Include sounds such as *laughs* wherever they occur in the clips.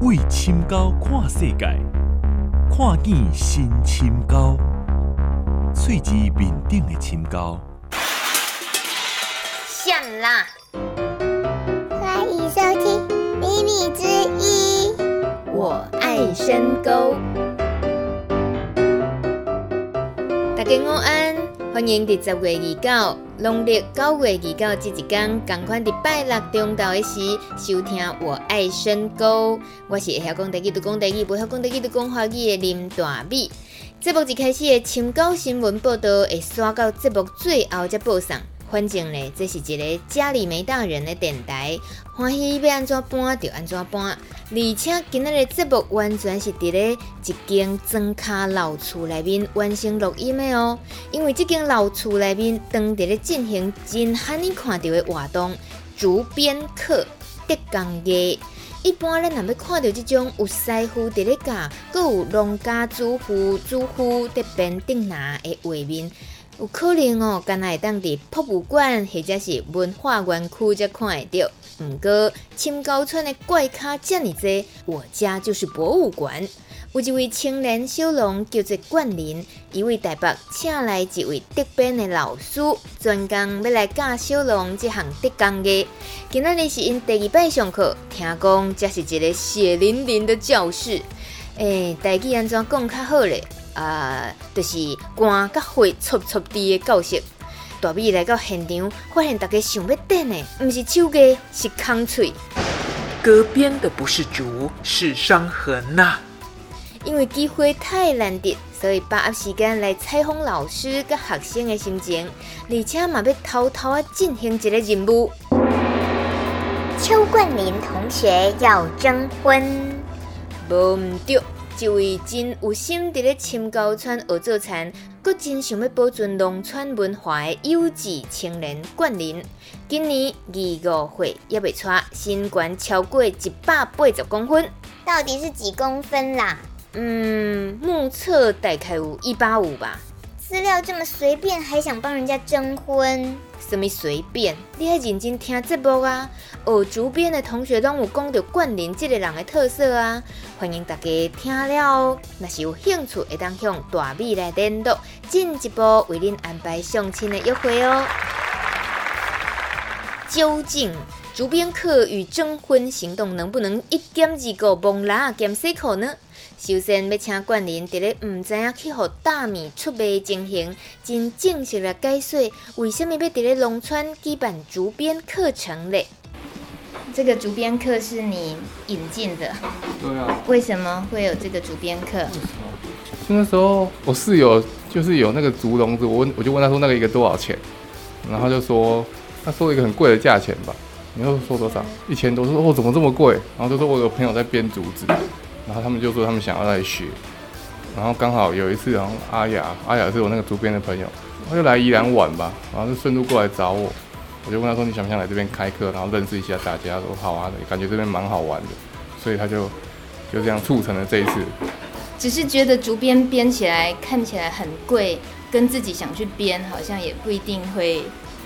为深沟看世界，看见新深沟，喙子面顶的深沟。像啦！欢迎收听《秘密之一》，我爱深沟。大家午安，欢迎在十月二九。农历九月二九这一天，同款在拜六中昼的时收听《我爱深沟》，我是会晓讲台语读讲台语，不会晓讲台语读讲华语的林大美。节目一开始的深高新闻报道会刷到节目最后才播送。反正呢，这是一个家里没大人的电台，欢喜要安怎搬就安怎搬。而且今日的节目完全是伫咧一间砖卡老厝内面完成录音的哦。因为这间老厝内面当伫咧进行真罕你看到的活动——竹编课、德工艺。一般咱若要看到这种有师傅伫咧教，阁有农家主妇、主妇伫编竹拿的画面。有可能哦，敢若会当伫博物馆或者是文化园区才看会到。毋过，深沟村的怪咖这么多，我家就是博物馆。有一位青年小龙叫做冠霖，伊为台北请来一位竹编的老师，专工要来教小龙这项竹工的。今仔日是因第二摆上课，听讲这是一个血淋淋的教室。诶、欸，台语安怎讲较好咧？啊、呃，就是肝甲血搓搓地的教室。大美来到现场，发现大家想要点的，不是手艺，是空嘴。割编的不是竹，是伤痕呐、啊。因为机会太难得，所以把握时间来采访老师跟学生的心情，而且嘛要偷偷啊进行一个任务。邱冠霖同学要征婚，无毋对。一位真有心伫咧深沟村学做田，阁真想要保存农村文化的优质青年冠霖，今年二五岁也未错，身高超过一百八十公分，到底是几公分啦？嗯，目测大概有一八五吧。资料这么随便，还想帮人家征婚？什么随便？你还认真听节目啊！学竹编的同学拢有讲到冠霖这个人的特色啊！欢迎大家听了哦，若是有兴趣，会当向大美来联络，进一步为您安排相亲的约会哦。究竟竹编课与征婚行动能不能一点二顾，蒙拉兼洗裤呢？首先要请冠霖伫咧唔知影去互大米出卖情形，真正式来解说，为什么要伫咧农村举办竹编课程嘞？这个竹编课是你引进的？对啊。为什么会有这个竹编课？那时候我室友就是有那个竹笼子，我问我就问他说那个一个多少钱，然后就说他说一个很贵的价钱吧，你又说多少？一千多，说哦怎么这么贵？然后就说我有朋友在编竹子。然后他们就说他们想要来学，然后刚好有一次，然后阿雅，阿雅是我那个竹编的朋友，他就来宜兰玩吧，然后就顺路过来找我，我就问他说，你想不想来这边开课，然后认识一下大家，说好啊，感觉这边蛮好玩的，所以他就就这样促成了这一次。只是觉得竹编编起来看起来很贵，跟自己想去编好像也不一定会。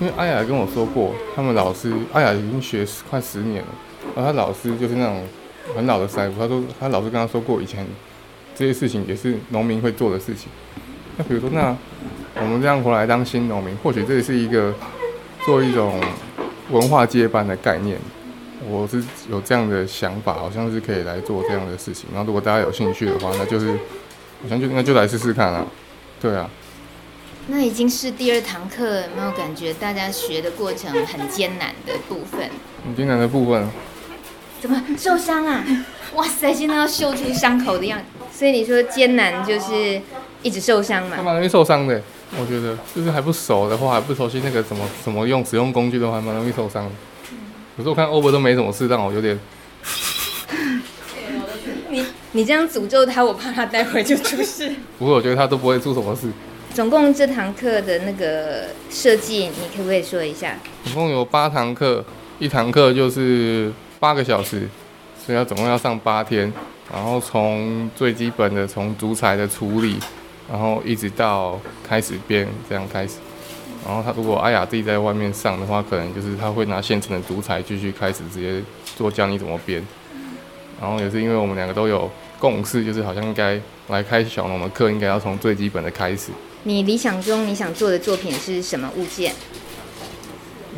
因为阿雅跟我说过，他们老师阿雅已经学快十年了，然后他老师就是那种。很老的师傅，他说他老师跟他说过，以前这些事情也是农民会做的事情。那比如说，那我们这样回来当新农民，或许这也是一个做一种文化接班的概念。我是有这样的想法，好像是可以来做这样的事情。然后如果大家有兴趣的话，那就是好像就那就来试试看啊。对啊。那已经是第二堂课，有没有感觉大家学的过程很艰难的部分？很艰难的部分。怎么受伤啊？哇塞，现在要秀出伤口的样子。所以你说艰难就是一直受伤嘛？还蛮容易受伤的，我觉得就是还不熟的话，还不熟悉那个怎么怎么用使用工具的话，还蛮容易受伤的。有时候我看欧博都没什么事，让我有点。你你这样诅咒他，我怕他待会就出事。不过，我觉得他都不会出什么事。总共这堂课的那个设计，你可不可以说一下？总共有八堂课，一堂课就是。八个小时，所以要总共要上八天，然后从最基本的从竹材的处理，然后一直到开始编这样开始，然后他如果阿雅自己在外面上的话，可能就是他会拿现成的竹材继续开始直接做教你怎么编，然后也是因为我们两个都有共识，就是好像应该来开小龙的课，应该要从最基本的开始。你理想中你想做的作品是什么物件？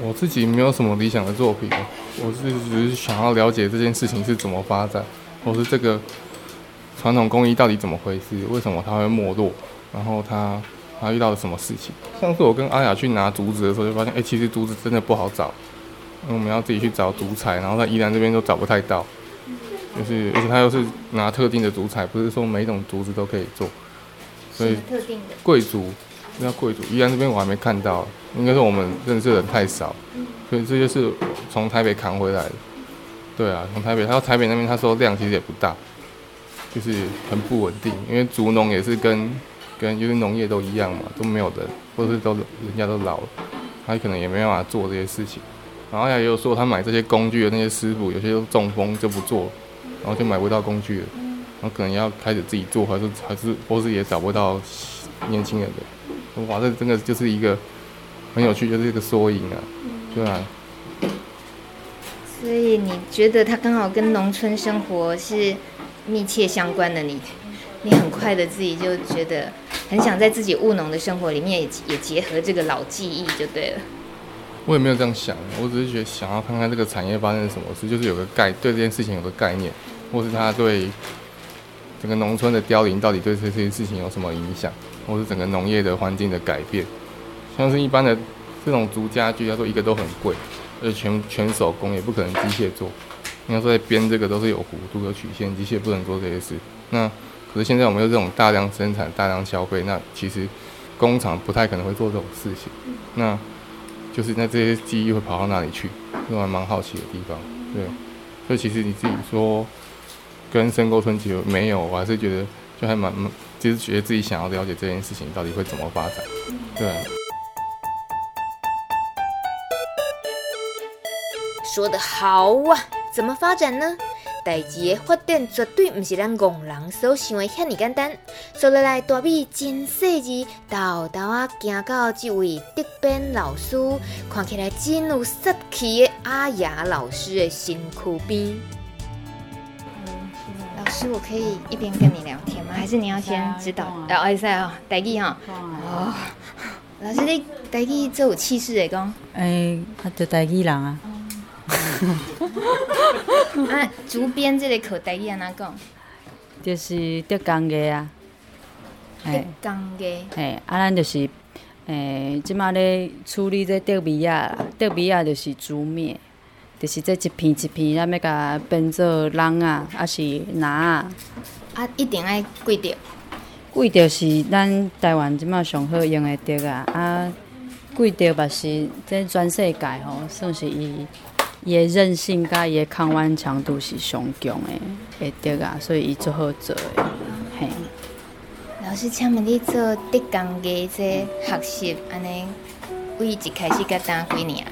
我自己没有什么理想的作品，我是只是想要了解这件事情是怎么发展，或是这个传统工艺到底怎么回事，为什么它会没落，然后它它遇到了什么事情。上次我跟阿雅去拿竹子的时候，就发现，哎、欸，其实竹子真的不好找，因为我们要自己去找竹材，然后在宜兰这边都找不太到，就是而且它又是拿特定的竹材，不是说每一种竹子都可以做，所以特定的贵族，那贵族，宜兰这边我还没看到。应该是我们认识的人太少，所以这就是从台北扛回来的。对啊，从台北，他说台北那边他说量其实也不大，就是很不稳定。因为竹农也是跟跟就是农业都一样嘛，都没有人，或者是都人家都老了，他可能也没办法做这些事情。然后也有说他买这些工具的那些师傅，有些都中风就不做，然后就买不到工具了，然后可能要开始自己做，还是还是或是也找不到年轻人的。哇，这真的就是一个。很有趣，就是一个缩影啊，对啊。所以你觉得他刚好跟农村生活是密切相关的？你，你很快的自己就觉得很想在自己务农的生活里面也也结合这个老记忆就对了。我也没有这样想，我只是觉得想要看看这个产业发生什么事，就是有个概对这件事情有个概念，或是他对整个农村的凋零到底对这些事情有什么影响，或是整个农业的环境的改变。像是一般的这种竹家具，他说一个都很贵，而且全全手工，也不可能机械做。应该说在编这个都是有弧度、有曲线，机械不能做这些事。那可是现在我们有这种大量生产、大量消费，那其实工厂不太可能会做这种事情。那就是那这些技艺会跑到哪里去？我还蛮好奇的地方。对，所以其实你自己说跟深沟村其实没有，我还是觉得就还蛮蛮，就是觉得自己想要了解这件事情到底会怎么发展。对。说得好啊！怎么发展呢？代志的发展绝对不是咱戆人所想的遐尔简单。说来来，大米真细致，豆豆啊，行到这位德编老师，看起来真有杀气的阿雅老师的身躯边。老师，我可以一边跟你聊天吗？还是你要先指导？哦，会使哦，代志哈。哦，老师，你代志最有气势的讲。哎，他就代志人啊。啊，竹编这个课台语安怎讲？就是竹工艺啊。竹工艺。嘿，啊，咱就是，诶，即马咧处理这竹糜仔，竹糜仔就是竹篾，就是这一片一片，咱要甲编做笼啊，还是篮啊。啊，一定爱贵竹。贵竹是咱台湾即马上好用的竹啊，啊，贵竹嘛是这全世界吼，算是伊。伊个韧性甲伊个抗弯强度是上强的，会得啊，所以伊最好做诶。嘿，老师，请问你做竹工艺这学习安尼，为一开始甲当几年啊？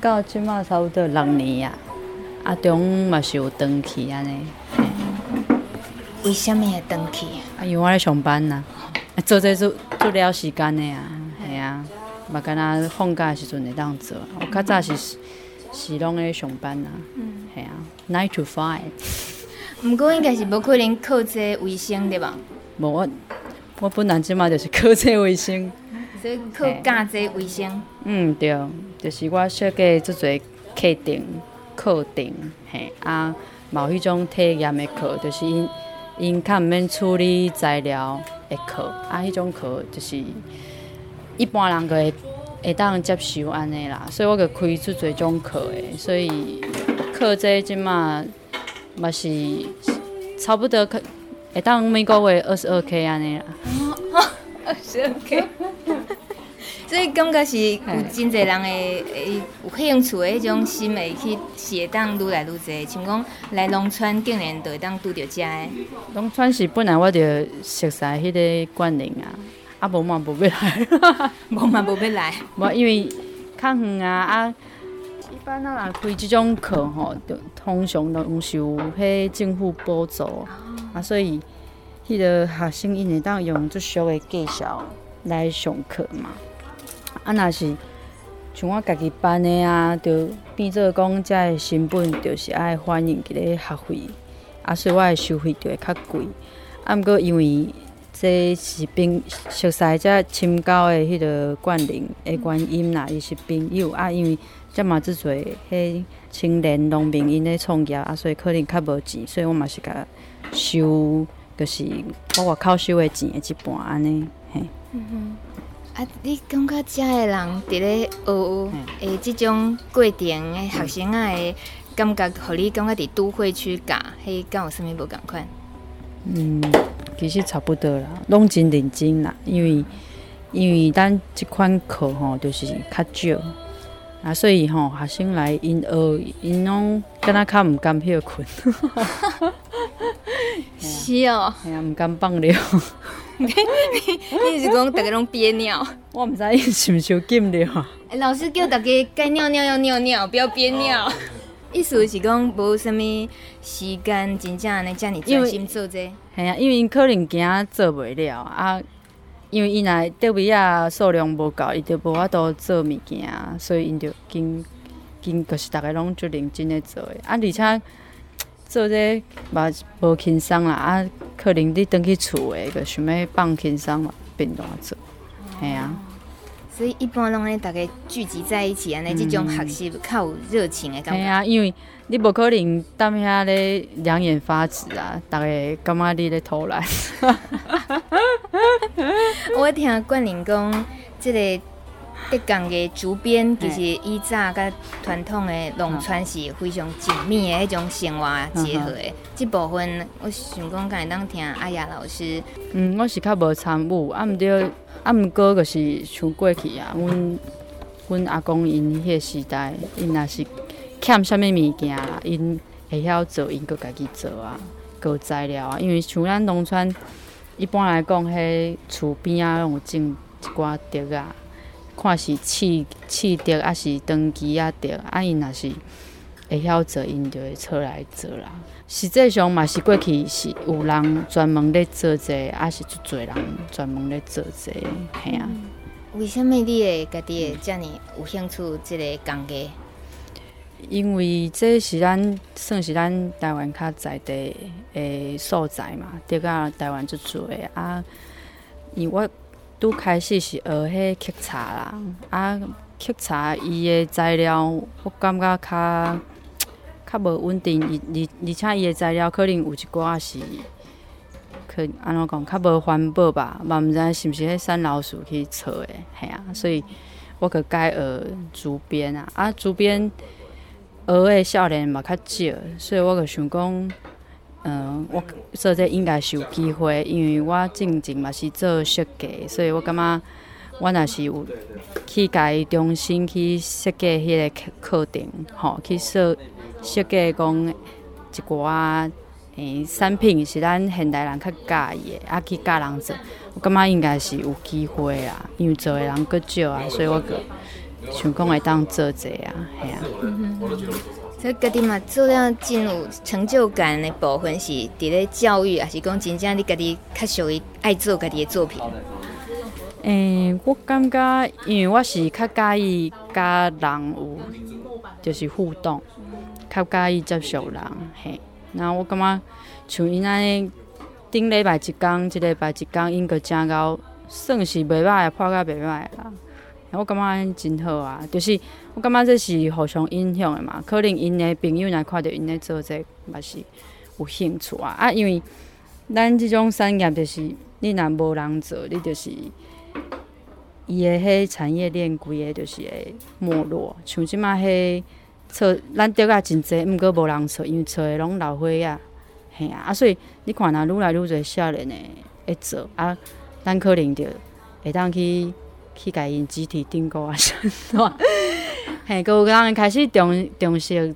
到即马差不多六年啊，啊中嘛是有断去安尼。为什么会断去？啊，因为我咧上班呐，做这做做了时间的啊，系啊，嘛敢若放假时阵会当做，我较早是。是拢咧上班啊，系、嗯、啊，nine to five。毋过应该是无可能靠这卫生对吧？无我，我本来即马就是靠这卫生，所以靠教这为生。嗯，对，就是我设计做侪课程，课程，嘿啊，某迄种体验的课，就是因因较毋免处理材料的课，啊，迄种课就是一般人个会。会当接受安尼啦，所以我就开出侪种课诶，所以课这即嘛嘛是差不多可会当每个月二十二 K 安尼啦。二十二 K，*laughs* 所以感觉是有真侪人会诶有兴趣诶迄种心会去是会当愈来愈侪，像讲来农村竟然都会当拄着遮诶。农村是本来我就熟悉迄个观念啊。啊，无嘛 *laughs* 无要来，无嘛无要来。无因为较远啊，啊，一般啊若开即种课吼，就通常拢是有迄政府补助，哦、啊，所以迄个学生因会当用足俗的介绍来上课嘛。啊，若是像我家己班的啊，就变做讲，遮个成本就是爱反映伫咧学费啊，所以我的收费就会较贵。啊，毋过因为这是朋熟悉遮深交的迄个冠霖的原因啦，伊是朋友啊，因为遮嘛遮侪迄青年农民因咧创业啊，所以可能较无钱，所以我嘛是甲收，就是我外口收的钱的一半安尼，嘿。嗯哼。啊，你感觉遮的人伫咧学诶即种过程诶学生仔诶感觉，互你感觉伫都会区教，迄敢有啥物无共款？嗯，其实差不多啦，拢真认真啦，因为因为咱即款课吼，就是较少啊，所以吼学生来因学，因拢敢若较毋甘休困。是哦，系啊，毋甘放尿。你你是讲逐个拢憋尿？我毋知伊是毋是有禁尿。哎、欸，老师叫大家该尿尿要尿尿，不要憋尿。哦、意思是讲无啥物时间，真正安尼遮尔专心做这个。系啊，因为因可能惊做袂了啊，因为因来德维亚数量无够，伊就无法度做物件，所以因就经经就是逐个拢就认真咧做诶。啊，而且。做这嘛无轻松啦，啊，可能你转去厝诶，就想要放轻松嘛，变怎做？系啊，所以一般拢咧，大家聚集在一起安尼，这种学习较有热情诶感觉。系啊，因为你无可能当遐咧两眼发直啊，大家感觉你咧偷懒。*laughs* 我听冠霖讲，即个。德刚的竹编其实以早甲传统的农村是非常紧密的迄种生活结合的。这部分我想讲，敢会当听阿雅老师。嗯，我是较无参与，啊，毋对，啊，毋过就是像过去啊，阮阮阿公因迄个时代，因若是欠啥物物件，因会晓做，因搁家己做啊，搁材料啊。因为像咱农村一般来讲，迄厝边啊，拢有种一寡竹啊。看是刺刺竹，还是长期啊竹，啊因若是会晓做，因就会出来做啦。实际上嘛是过去是有人专门咧做这个，还是足侪人专门咧做这个，嘿啊。为什么你会家己会遮尔有兴趣即个工艺？因为这是咱算是咱台湾较在地诶所在嘛，竹啊台湾足侪啊，因为我。拄开始是学迄刻茶啦，啊，刻茶伊个材料我感觉较较无稳定，而而而且伊个材料可能有一寡是，可安怎讲较无环保吧，嘛毋知是毋是迄产老鼠去做诶，系啊，所以我去改学竹编啊，啊，竹编学诶少年嘛较少，所以我阁想讲。嗯，我说这应该是有机会，因为我正经嘛是做设计，所以我感觉我若是有去家重新去设计迄个课课程，吼，去设设计讲一寡诶产品是咱现代人较喜欢的，啊去教人做，我感觉应该是有机会啊，因为做的人较少啊，所以我阁想讲会当做这啊，系啊。嗯所以家己嘛做了真有成就感的部分是伫咧教育，还是讲真正你家己较属于爱做家己的作品？诶、欸，我感觉因为我是较介意甲人有就是互动，较介意接受人嘿。然后我感觉像因安尼顶礼拜一工，一礼拜一工，因个真够算是袂歹，破甲袂歹啦。我感觉安尼真好啊，就是我感觉这是互相影响的嘛。可能因的朋友若看到因咧做这，嘛是有兴趣啊。啊，因为咱这种产业就是你若无人做，你就是伊的迄产业链规个就是会没落。像即马迄做咱竹仔真济，毋过无人找，因为找的拢老岁仔，嘿啊。啊，所以你看若愈来愈侪少年的会做啊，咱可能着会当去。去甲因集体订购啊，啥喏？*laughs* 嘿，个有人开始重重视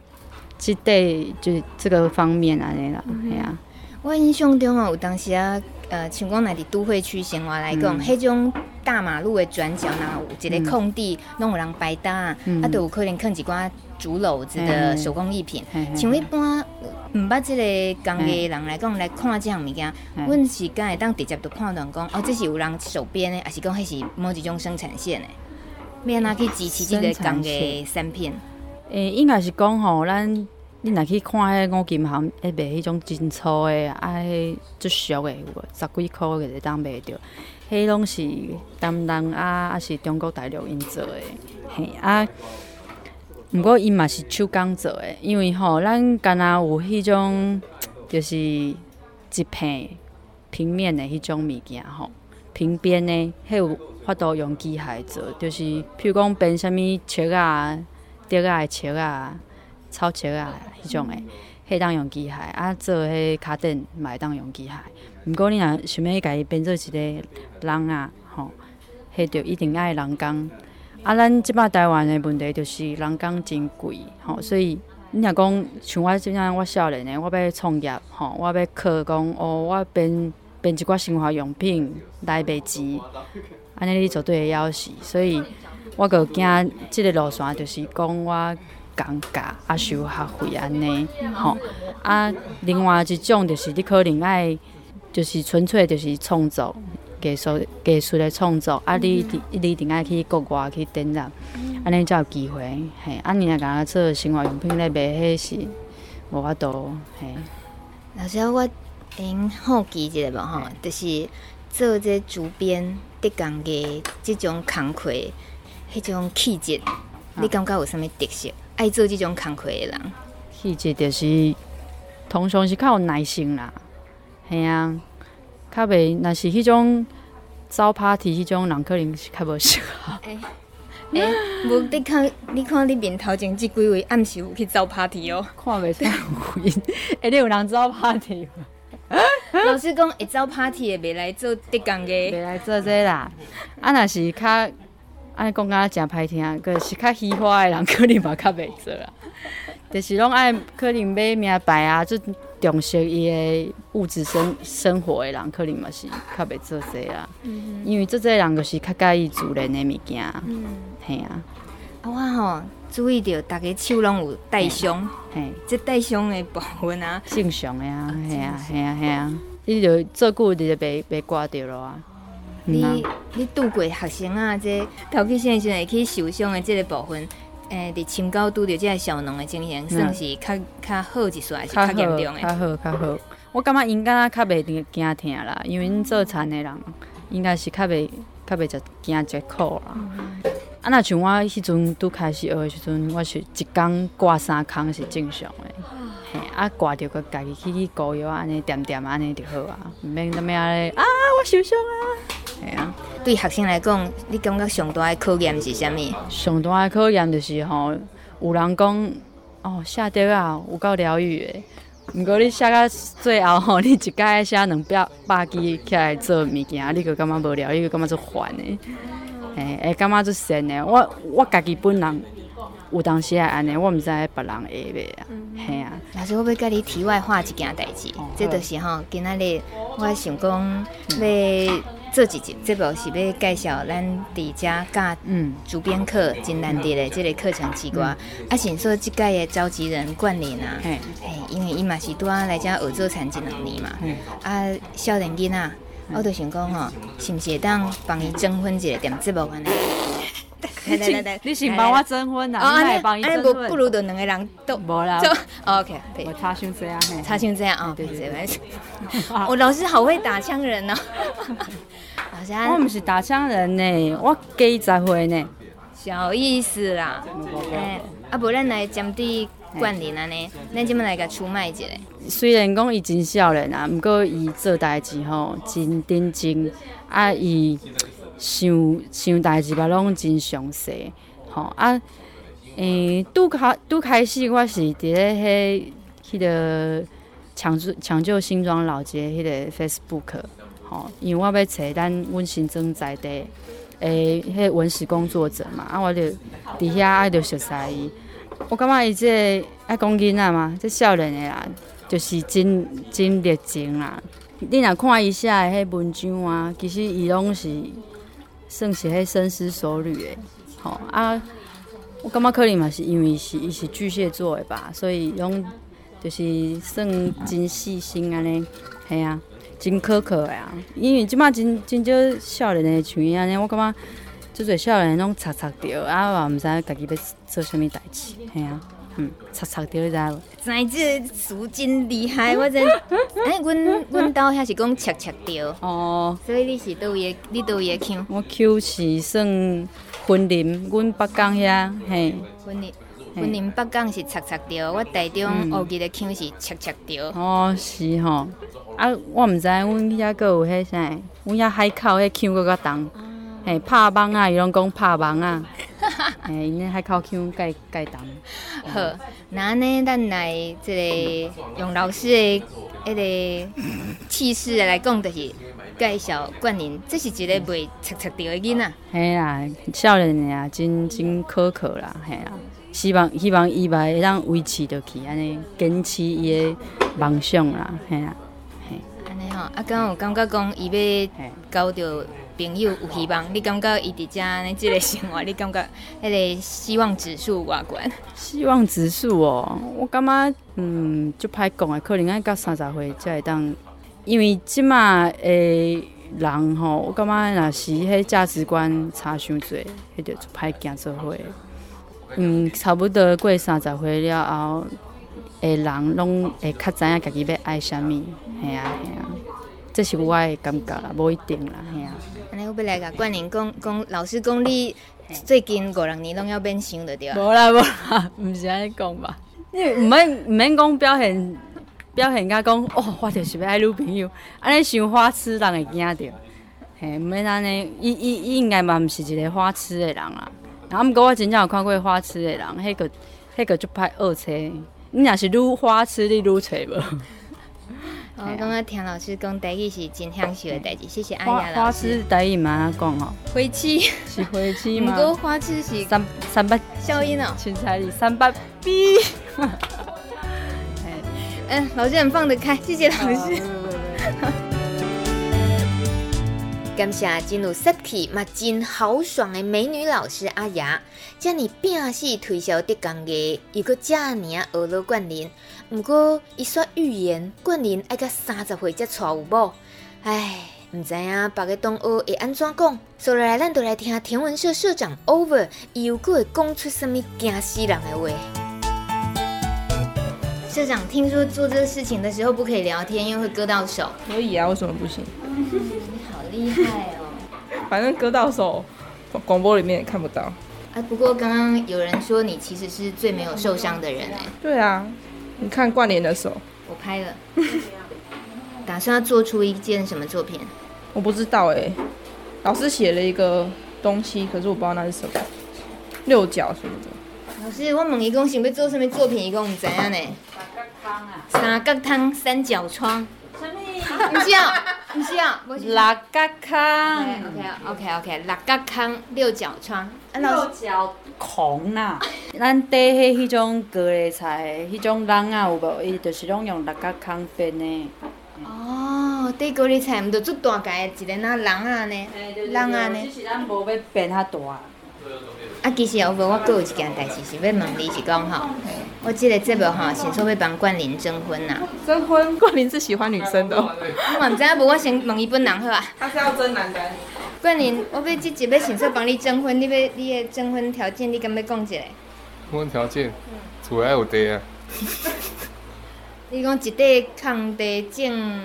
即块就是这个方面安尼啦，嘿啊。我印象中哦，有当时啊，呃，像讲来伫都会区生活来讲，迄、嗯、种大马路的转角，然后有一个空地，拢、嗯、有人摆搭，嗯、啊，都有可能放一寡竹篓子的手工艺品。像一般毋捌即个工艺人来讲来看这项物件，阮是敢会当直接就判断讲，哦，这是有人手编的，还是讲迄是某一种生产线的？要安怎去支持这个工艺产品？诶、欸，应该是讲吼，咱你若去看迄五金行，迄卖迄种真粗的，啊，迄足俗的，有无？十几箍个会当卖着。迄拢是台湾啊，啊是中国大陆因做诶，嘿啊。毋过伊嘛是手工做诶，因为吼，咱敢若有迄种，就是一片平面诶迄种物件吼，平边诶，迄有法度用机械做，就是譬如讲编啥物尺啊、竹仔诶尺啊、草尺啊迄种诶，迄当用机械啊，做迄卡垫嘛会当用机械。毋过你若想要家己变做一个人啊，吼，迄着一定爱人工。啊，咱即摆台湾诶问题就是人工真贵，吼，所以你若讲像我即阵我少年诶，我要创业，吼，我要靠讲哦，我编编一寡生活用品来卖钱，安尼你绝对会枵死。所以我个惊即个路线就是讲我降价啊收学费安尼，吼，啊，另外一种就是你可能爱。就是纯粹就是创作艺术艺术的创作，啊你，你你一定爱去国外去展览，安尼才有机会。嘿，啊你若讲做生活用品咧卖，迄是无法度。嘿，老师，我因好奇一下无吼，就是做这主编竹工艺这种工课，迄种气质，你感觉有啥物特色？爱做即种工课的人，气质就是通常是较有耐心啦。嘿啊，较袂，若是迄种走 party 迄种人，可能是较无适合。诶、欸，诶、欸，无你看，你看你面头前即几位暗时有去走 party 哦，看袂出有影。诶、欸，你有人走 party？老师讲会走 party 的，袂来做竹工的，袂来做这啦。啊，若是较，安尼讲甲诚歹听，个是较喜欢的人，可能嘛较袂做啦。就是拢爱可能买名牌啊，就重视伊个物质生生活的人，可能嘛是较袂做这啊。嗯、因为做这人就是较介意自然的物件。嗯，嘿啊。啊，我吼注意到大家手拢有带伤，嘿，这带伤的部分啊，正常的啊，嘿啊，嘿啊，嘿啊。你就做久你就袂袂挂掉咯啊。你、嗯、你拄过学生啊，这头去先生会去受伤的这个部分。诶、欸，伫深沟拄着即个小农的情形，算是较较好一丝，还是较严重诶？较好，较好。我感觉应该较袂惊惊疼啦，因为因做田的人，应该是较袂较袂食惊吃苦啦。嗯、啊，那像我迄阵拄开始学的时阵，我是一工挂三空是正常的。嘿，啊挂着个家己去膏药安尼点点安尼就好啊，毋免怎么样咧啊，我受伤啊。系啊，对学生来讲，你感觉上大的考验是啥物？上大的考验就是吼，有人讲哦，写得啊，有够疗愈的。毋过你写到最后吼，你一摆写两百百字起来做物件，你就感觉无聊，你就感觉足烦的。诶，会感觉足神的。我我家己本人有当时也安尼，我毋知别人会袂啊。系啊，老师，我要甲你题外话一件代志，哦、这就是吼，今仔日我想讲要。这几集这部是要介绍咱伫遮教嗯。主编课真难得的这个课程之外，啊，先说这届的召集人冠霖啊，嘿，因为伊嘛是拄啊来遮学做产一两年嘛，啊，少年囡仔，我就想讲吼，是毋是会当帮伊征婚一个点节目安尼？你先帮我征婚啊？你来帮伊征婚？不不如就两个人都无啦。OK，我差伤这样，差伤这样啊，对对对，我 *laughs* 老师好会打枪人哦。*laughs* 我毋是打枪人呢，我几十岁呢，小意思啦。哎，啊，无咱来针对冠霖安尼，咱即么来个出卖一下。虽然讲伊真少年啊，毋过伊做代志吼真认真，啊，伊想想代志吧拢真详细，吼啊，诶，拄开拄开始我是伫咧迄迄个抢救抢救新庄老街迄个 Facebook 吼。因为我要找咱阮新庄在地诶，迄文史工作者嘛，啊，我就伫遐爱着熟悉伊。我感觉伊这爱讲囡仔嘛，这少年诶啦，就是真真热情啦。你若看伊写诶迄文章啊，其实伊拢是算是迄深思熟虑诶。吼啊，我感觉可能嘛是因为是伊是巨蟹座诶吧，所以用就是算真细心安尼，系啊。真苛刻诶啊！因为即马真真少少年诶像伊安尼，我感觉即侪少年拢擦擦着，啊，也毋知家己要做啥物代志，系啊。嗯，擦擦掉知无？知这书真厉害，我真。*laughs* 哎，阮阮兜遐是讲擦擦掉。哦。所以你是倒位？你倒位腔？我腔是算云林，阮北港遐嘿。云林，云林北港是擦擦掉，我台中学记的腔是擦擦掉。哦，是吼。啊，我毋知阮遐阁有迄啥，阮遐海口迄腔阁较重。嘿，拍网啊，伊拢讲拍网啊。嘿，*laughs* 因迄海口腔盖盖重。好，那安尼咱来这个用老师的迄个气势来讲，就是介绍冠霖，这是一个袂擦擦掉的囡仔。嘿啦，少年呀，真真可靠啦，嘿啦。希望希望伊会当维持落去，安尼坚持伊的梦想啦，嘿啦，嘿。安尼吼，啊，刚刚有感觉讲伊要交着。朋友有希望，你感觉伊伫遮呢？即个生活，你感觉迄个希望指数偌悬？希望指数哦，我感觉嗯，就歹讲诶，可能爱到三十岁才会当，因为即马诶人吼，我感觉若是迄价值观差伤济，迄就歹行做伙。嗯，差不多过三十岁了后，诶人拢会较知影家己要爱啥物，系啊系啊，这是我的感觉啦，无一定啦，系啊。安尼我要来甲冠霖讲讲，老师讲你最近五六年拢要变性的对啊？无啦无啦，毋是安尼讲吧？你毋免毋免讲表现表现甲讲哦，我就是要爱女朋友，安尼想花痴人会惊着。嘿，毋免安尼，伊伊伊应该嘛毋是一个花痴的人啊。然后毋过我真正有看过花痴的人，迄个迄个就歹恶车。你若是愈花痴，你愈找无。我刚刚听老师讲台语是真享受的代志，谢谢阿雅老师。花痴台语嘛讲哦，花痴是花痴吗？*laughs* 不过花痴是三三八消音哦，凊彩哩三八 B。嗯，*laughs* 老师很放得开，谢谢老师。*laughs* 感谢进入实体嘛，真豪爽的美女老师阿雅，将你拼死推销的工艺，一个假年学了冠霖。不过伊说预言冠霖爱到三十岁才娶有某，唉，唔知影别个同学会安怎讲。所以来，咱就来听天文社社长 Over，伊又会讲出什么惊死人的话。社长，听说做这个事情的时候不可以聊天，因为会割到手。可以啊，为什么不行？你好厉害哦！反正割到手，广播里面也看不到。哎，不过刚刚有人说你其实是最没有受伤的人哎。对啊，你看冠霖的手，我拍了。打算要做出一件什么作品？我不知道哎。老师写了一个东西，可是我不知道那是什么。六角什么的。老师，我问一共想要做什么作品？一共唔知啊呢。三角窗、三角窗。不是啊，不是啊。六角窗。OK OK OK，六角窗，六角窗。六角孔呐。咱底迄迄种高丽菜，迄种笼啊有无？伊就是拢用六角窗编的。哦，底高丽菜毋着做大概一个那笼啊呢？笼啊呢？只是咱无要编较大。啊，其实我无，我阁有一件代志是要问你，是讲吼，我即个节目吼，想说要帮冠霖征婚呐。征婚，冠霖是喜欢女生的。我嘛毋知影，无我先问伊本人好啊。他是要征男的。冠霖，我要即集要先说帮你征婚，你要你的征婚条件，你敢要讲一下？征婚条件，厝内有地啊。你讲一块空地种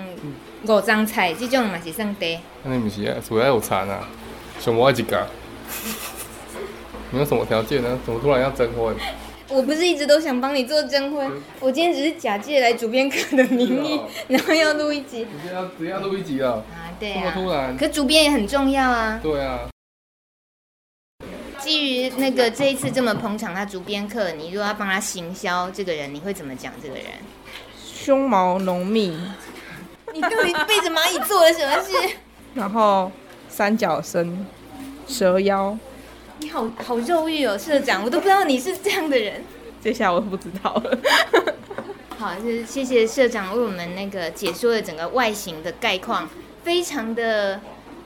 五种菜，即种嘛是算地？安尼毋是啊，厝内有田啊，上无爱一甲。你有什么条件呢？怎么突然要征婚？我不是一直都想帮你做征婚，我今天只是假借来主编课的名义，然后要录一集。直接要直接要录一集了啊？对啊。这么突然？可主编也很重要啊。对啊。基于那个这一次这么捧场他主编课，你如果要帮他行销这个人，你会怎么讲这个人？胸毛浓密。你到底背着蚂蚁做了什么事？*laughs* 然后三角身，蛇腰。你好好肉欲哦，社长，我都不知道你是这样的人。*laughs* 这下我不知道了。*laughs* 好，就是谢谢社长为我们那个解说的整个外形的概况，非常的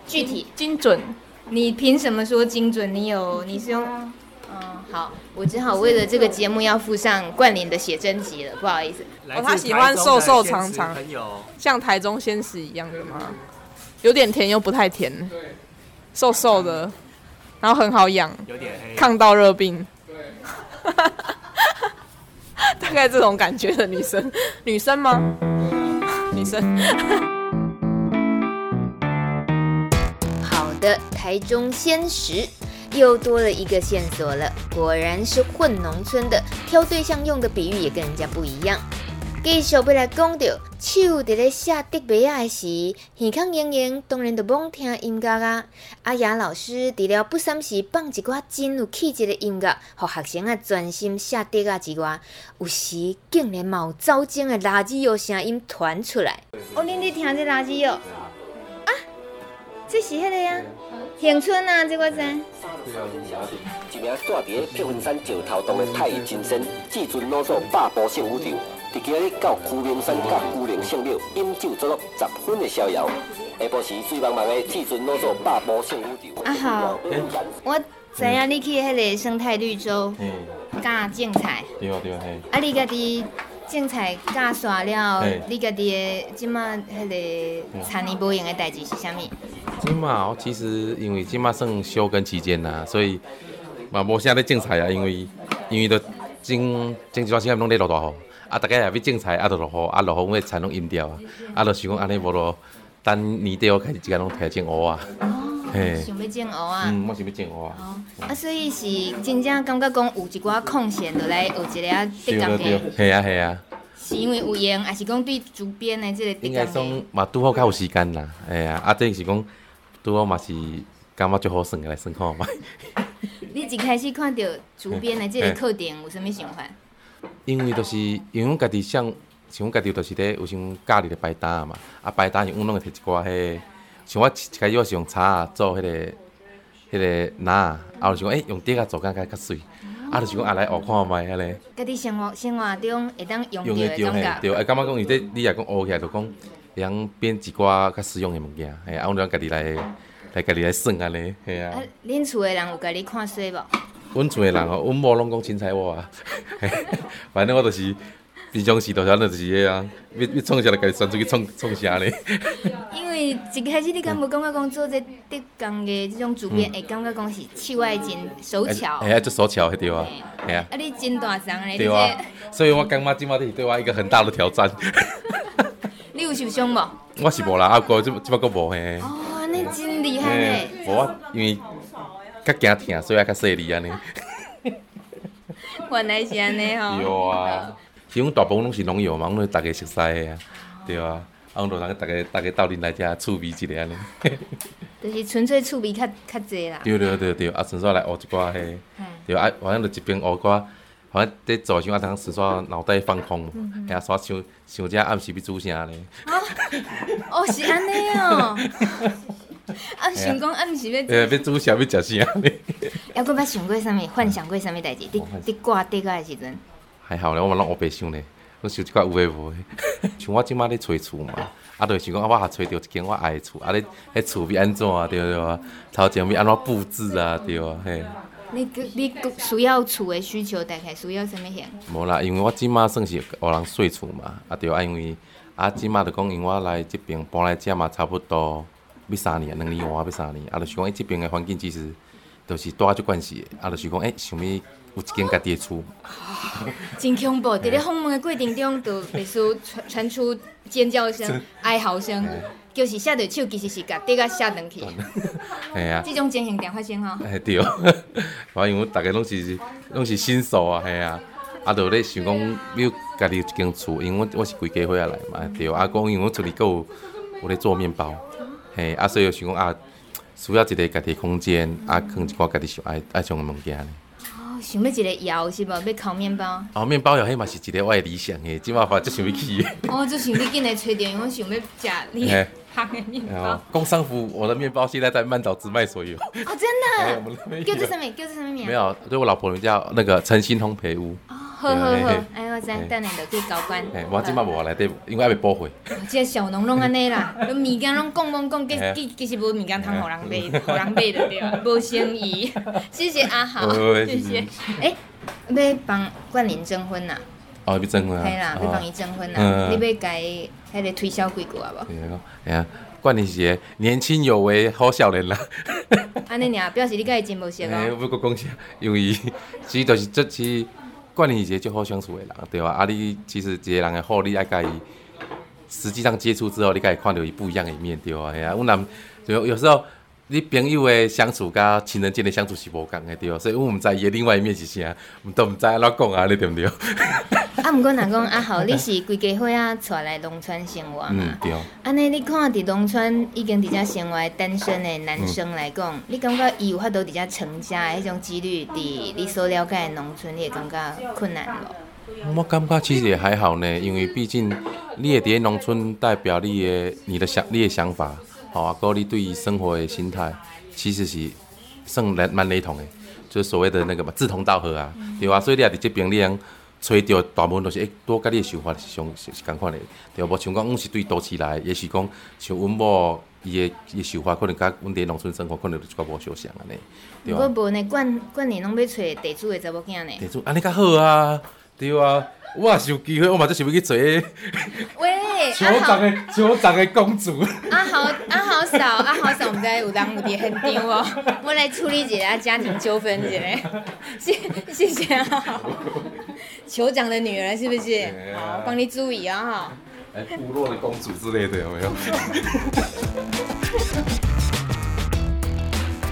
具体精准。你凭什么说精准？你有你是用？嗯，好，我只好为了这个节目要附上冠霖的写真集了，不好意思。哦，他喜欢瘦瘦长长，像台中仙使一样的吗？有点甜又不太甜，瘦瘦的。然后很好养，有点黑，抗到热病。*laughs* 对，概这种感觉的女生，女生吗？*laughs* 女生。*laughs* 好的，台中鲜食又多了一个线索了，果然是混农村的，挑对象用的比喻也跟人家不一样。继续要来讲到，手伫咧写竹马仔的时，耳孔痒痒，当然就罔听音乐啊。阿雅老师除了不三时放一寡真有气质的音乐，互学生啊专心写竹啊之外，有时竟然嘛有走钟的垃圾药声音传出来。哦，恁伫听这垃圾药？啊，这是迄个呀、啊，恒春啊，这我知。一名住伫咧碧云山石头洞的太乙金身，至尊老祖百步圣武场。伫今日到龟明山甲龟灵圣庙饮酒作乐，十分的逍遥。下晡时水茫茫的至尊老祖百步圣武庙。阿豪，我知影你去迄个生态绿洲，教种菜。对啊对啊嘿。啊，你家己种菜教煞了，你家己的即马迄个田里无用的代志是啥物？即马哦，其实因为即马算休耕期间呐，所以嘛无啥咧种菜啊，因为因为都种种一段时间拢咧落大雨。啊，大家也要种菜，啊，就落雨，啊，落雨，我田拢淹掉啊，啊，就想讲安尼无咯，等年底我开始自家拢开始种蚵啊。哦，想要种蚵啊？嗯，我想要种蚵啊。哦，啊，所以是真正感觉讲有一寡空闲，落来学一个啊，竹工艺。系啊系啊。是因为有闲，还是讲对竹编的这个？应该讲嘛，拄好较有时间啦。哎呀，啊，这是讲拄好嘛是感觉最好算的来算看嘛。*laughs* 你一开始看到竹编的这个课程，有啥物想法？因为就是因为阮家己想像阮家己就是咧有想教你咧摆单嘛，啊摆单是阮拢会摕一寡迄，像我一开始我是用叉做迄个迄个篮，啊就想讲诶用竹仔做甲较较水，啊就想讲啊来学看觅安尼。家己生活生活中会当用到的感觉。对，哎感觉讲伊这你也讲学起来就讲会通变一寡较实用的物件，哎啊，阮就家己来来家己来算安尼，系啊。恁厝的人有家己看水无？阮厝的人哦，阮某拢讲凊彩我啊，*laughs* 反正我就是平常时都是安尼，就是迄啊，要要创啥就家己选出去创创啥咧。*laughs* 因为一开始你敢无感觉讲做这竹工的这种主编，会感觉讲是手爱真手巧。哎呀，做手巧，对啊，系啊。啊，你真大张嘞，对啊。所以我感觉今麦这是对我一个很大的挑战。*laughs* 你有受伤无？我是无啦，啊哥，这这麦个无嘿。哦，你真厉害嘞。无啊，因为。较惊疼，所以较细腻安尼。原来是安尼吼。有啊，其实阮大部分拢是农药嘛，拢是大家熟悉的啊，对啊，啊，阮就人大家大家斗阵来遮趣味一下安尼。*laughs* 就是纯粹趣味较较济啦。对对对对，啊，纯粹来学一寡嘿，对啊，反正就一边学寡，反正伫做啥啊，通纯粹脑袋放空，哎呀，煞想想遮暗时要煮啥咧。哦，是安尼哦。*laughs* 啊，想讲暗时要，要煮啥要食啥呢？*laughs* 还佫捌想过啥物，幻想过啥物代志？伫伫挂竹仔的时阵，还好咧，我嘛拢乌白想咧，我想一寡有诶无诶。像我即摆咧找厝嘛，啊，着想讲啊，我也找着一间我爱诶厝，啊，咧迄厝要安怎啊？对对啊，头前要安怎布置啊？对啊，嘿。你你需要厝诶需求大概需要啥物样？无啦，因为我即马算是有人说厝嘛，啊对啊，因为啊即马着讲，因为我来即边搬来遮嘛，差不多。要三年，两年外要三年，啊，就是讲，伊即边诶环境其实着是大足关系，啊，就是讲，诶，想要有一间家己的厝。*laughs* 真恐怖！伫咧访问的过程中，就历史传传出尖叫声、*laughs* 哀嚎声，就是写着手，其实是甲竹仔写断去。系 *laughs* 啊。这种情形常发生吼。哎对，反正因为大家拢是拢是新手啊，系啊，啊，就咧想讲要家己有一间厝，因为我我是规家伙仔来嘛，对，啊，讲因为我厝里阁有有咧做面包。嘿，啊，所以想讲啊，需要一个家己空间，啊，放一寡家己想爱爱种的物件。哦，想要一个窑是无？要烤面包。哦，面包窑迄嘛是一个我的理想诶，即马发即想要去。哦，就想你紧来找着，因为想要食你 *laughs* 烘的面包。工商服，我的面包现在在曼岛只卖所有。哦，真的？*laughs* 叫做什么？叫做什么名？没有，对我老婆名叫那个诚心烘焙屋。好好好，哎，我知，等下就去交关。我即摆无来得，因为还袂补回。即个小农拢安尼啦，*laughs* 拢物件拢讲讲讲，其其实无物件通互人买，互人买的对啊，*laughs* 无生意。谢谢阿豪，*laughs* 谢谢。哎，要帮冠霖征婚呐？哦，要征婚啊？系啦，要帮伊征婚呐。你要改迄个推销几句啊？无？系啊，冠霖是年轻有为好少年啦。安尼尔表示你甲伊真无熟啊。哎，不过讲啥，因为其实就是这次。冠霖是一个最好相处的人，对吧？啊，你其实一个人的好，你爱甲伊实际上接触之后，你甲伊看到伊不一样的一面，对啊，系啊，阮人就有时候。你朋友的相处，甲情人间的相处是无共的，对，所以我们知伊另外一面是啥，都唔知安怎讲啊，你对不对？*laughs* 啊，毋过若讲阿豪，你是规家伙仔带来农村生活嘛？嗯，对。安尼，你看伫农村已经伫遮生活单身的男生来讲，嗯、你感觉伊有法度伫遮成家的迄种几率，伫你所了解的农村，你会感觉困难无？我感觉其实也还好呢，因为毕竟你也伫农村，代表你的你的想你的想法。好啊，哥，你对于生活的心态其实是算蛮蛮雷同的，就是所谓的那个嘛，志同道合啊，对啊？所以你也伫这边，你通揣到大部分都是诶，多甲你的想法是相是是共款的，对无？像讲阮是对都市来，也是讲像阮某伊的伊想法，可能甲阮伫农村生活可能就较无相像安尼，对吧？无呢，惯惯年拢要找地主的查某囝呢。地主安尼较好啊，对啊，我也是有机会，我嘛就想要去找。喂，*laughs* 酋长的酋长的公主。阿豪阿豪嫂阿豪嫂，我们在有当有点很丢哦。我来处理一下家庭纠纷，姐。谢谢谢阿豪。酋长的女儿是不是？好，帮你注意啊哈。哎，部落的公主之类的有没有？*laughs*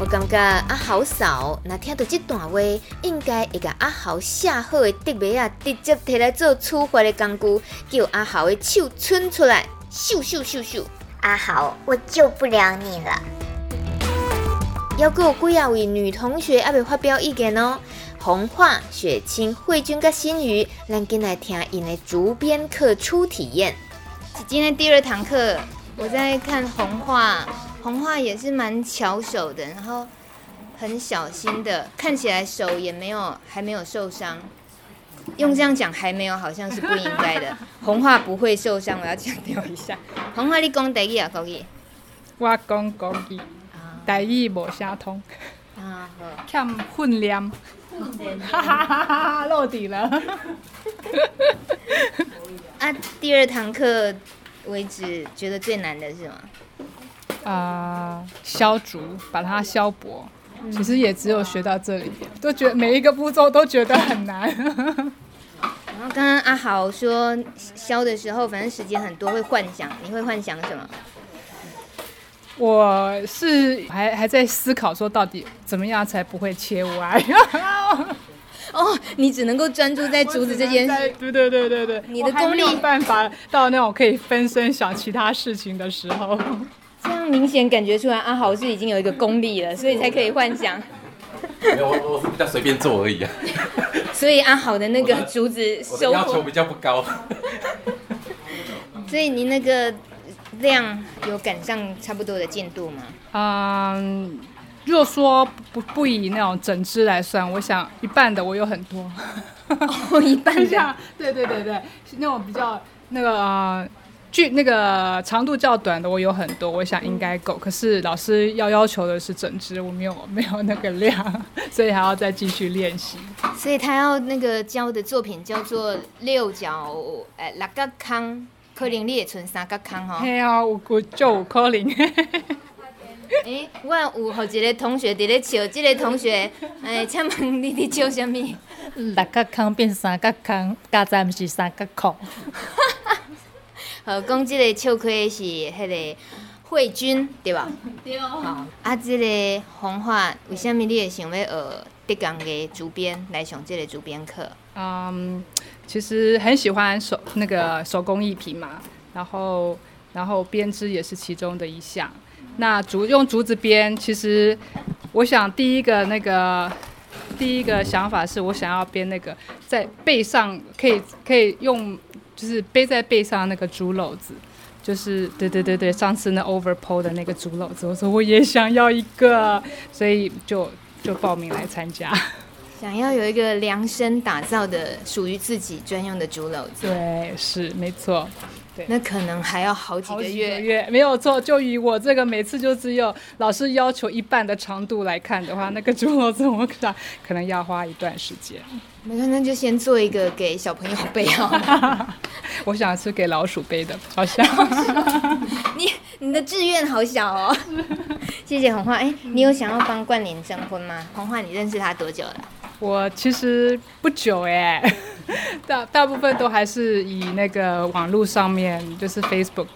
我感觉阿豪嫂，那听到这段话，应该会甲阿豪写好的竹帘啊，直接摕来做处罚的工具，叫阿豪的手伸出来，咻咻咻咻。阿豪，我救不了你了。还佫有几啊位女同学还未发表意见哦。红化、雪清、慧君跟新宇，咱今来听因的竹编课初体验。今天第二堂课，我在看红樺。红樺也是蛮巧手的，然后很小心的，看起来手也没有还没有受伤。用这样讲还没有，好像是不应该的。*laughs* 红话不会受伤，我要强调一下。红话，你讲台语啊，国语？我讲国语，台语无啥通。啊好。欠训练。哈哈哈哈！落底了。*laughs* 啊，第二堂课为止，觉得最难的是什么？啊、呃，削竹，把它消薄，其实也只有学到这里，都觉得每一个步骤都觉得很难。*laughs* 然后刚刚阿豪说削的时候，反正时间很多，会幻想，你会幻想什么？我是还还在思考说，到底怎么样才不会切歪？*laughs* 哦，你只能够专注在竹子这件事。对对对对对，你的功力没有办法到那种可以分身想其他事情的时候。这样明显感觉出来，阿豪是已经有一个功力了，所以才可以幻想。没有，我我是比较随便做而已啊。所以阿豪的那个竹子收，要求比较不高。*laughs* 所以你那个量有赶上差不多的进度吗？嗯，如果说不不以那种整枝来算，我想一半的我有很多。哦，一半的。*laughs* 对对对对，那种比较那个。呃距那个长度较短的我有很多，我想应该够。可是老师要要求的是整只，我没有没有那个量，所以还要再继续练习。所以他要那个教的作品叫做六角诶六角空，可能你也存三角空吼。嘿啊，有有就有可能。*laughs* 诶、欸，我有好一个同学伫咧笑，这个同学诶，请问你伫笑什么？六角空变三角空，加在毋是三角空。*laughs* 呃，讲这个笑亏是迄个慧君，对吧？*laughs* 对哦。好，啊，这个红樺，为什么你会想要学德钢的主编来上这个主编课？嗯，其实很喜欢手那个手工艺品嘛，然后然后编织也是其中的一项。那竹用竹子编，其实我想第一个那个第一个想法是我想要编那个在背上可以可以用。就是背在背上那个竹篓子，就是对对对对，上次那 overpo 的那个竹篓子，我说我也想要一个，所以就就报名来参加。想要有一个量身打造的属于自己专用的竹篓子。对，是没错。那可能还要好几个月，个月没有错。就以我这个每次就只有老师要求一半的长度来看的话，那个竹篓子我想可能要花一段时间。没事，那就先做一个给小朋友背好。我想是给老鼠背的，好像。*laughs* 你你的志愿好小哦。*laughs* 谢谢红花。哎，你有想要帮冠霖征婚吗？红花，你认识他多久了？我其实不久哎，*laughs* 大大部分都还是以那个网络上面，就是 Facebook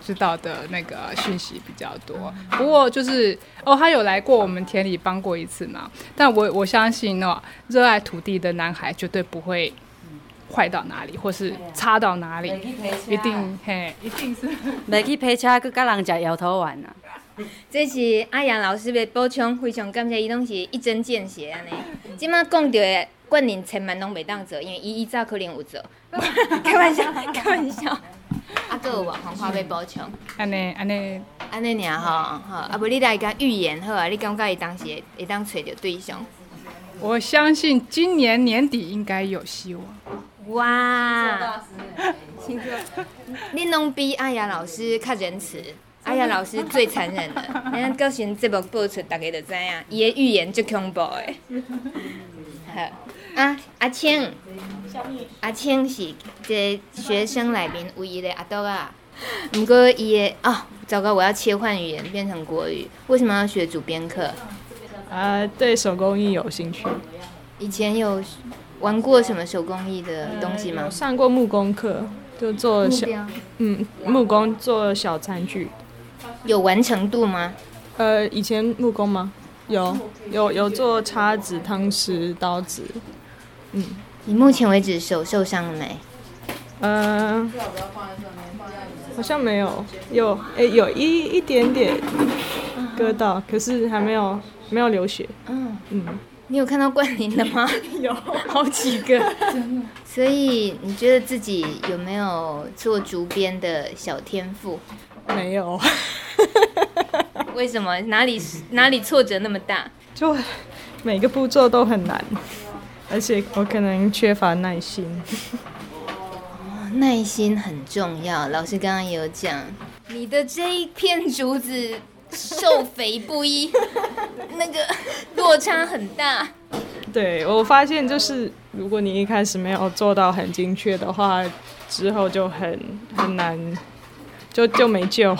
知道的那个讯息比较多。不过就是哦，他有来过我们田里帮过一次嘛。但我我相信哦，热爱土地的男孩绝对不会坏到哪里，或是差到哪里，一定嘿，一定是没去陪车，去跟人家摇头丸啊。*laughs* 这是阿阳老师的补充，非常感谢伊拢是一针见血安尼。即马讲到的冠霖千万拢袂当做，因为伊伊早可能有做。*laughs* 开玩笑，开玩笑。啊，搁有无红花要补充？安尼安尼安尼尔吼，好，啊不，你来甲预言好啊？你感觉伊当时会会当找着对象？我相信今年年底应该有希望。哇！听说，恁拢比阿雅老师较仁慈。阿阳老师最残忍的，你看到时节目播出，大家就知影，伊的预言最恐怖的。好，啊，阿青，阿青是这学生里面唯一的阿斗啊。不过伊的哦，糟糕，我要切换语言变成国语。为什么要学主编课？啊，对手工艺有兴趣。以前有玩过什么手工艺的东西吗？有上过木工课，就做小，嗯，木工做小餐具。有完成度吗？呃，以前木工吗？有，有有做叉子、汤匙、刀子。嗯，你目前为止手受伤了没？呃，好像没有，有，诶、欸，有一一点点割到，可是还没有没有流血。嗯嗯，你有看到冠霖的吗？*laughs* 有，好几个，真的。所以你觉得自己有没有做竹编的小天赋？没有。为什么？哪里哪里挫折那么大？就每个步骤都很难，而且我可能缺乏耐心。耐心很重要。老师刚刚有讲，你的这一片竹子瘦肥不一，*laughs* 那个落差很大。对，我发现就是，如果你一开始没有做到很精确的话，之后就很很难，就就没救。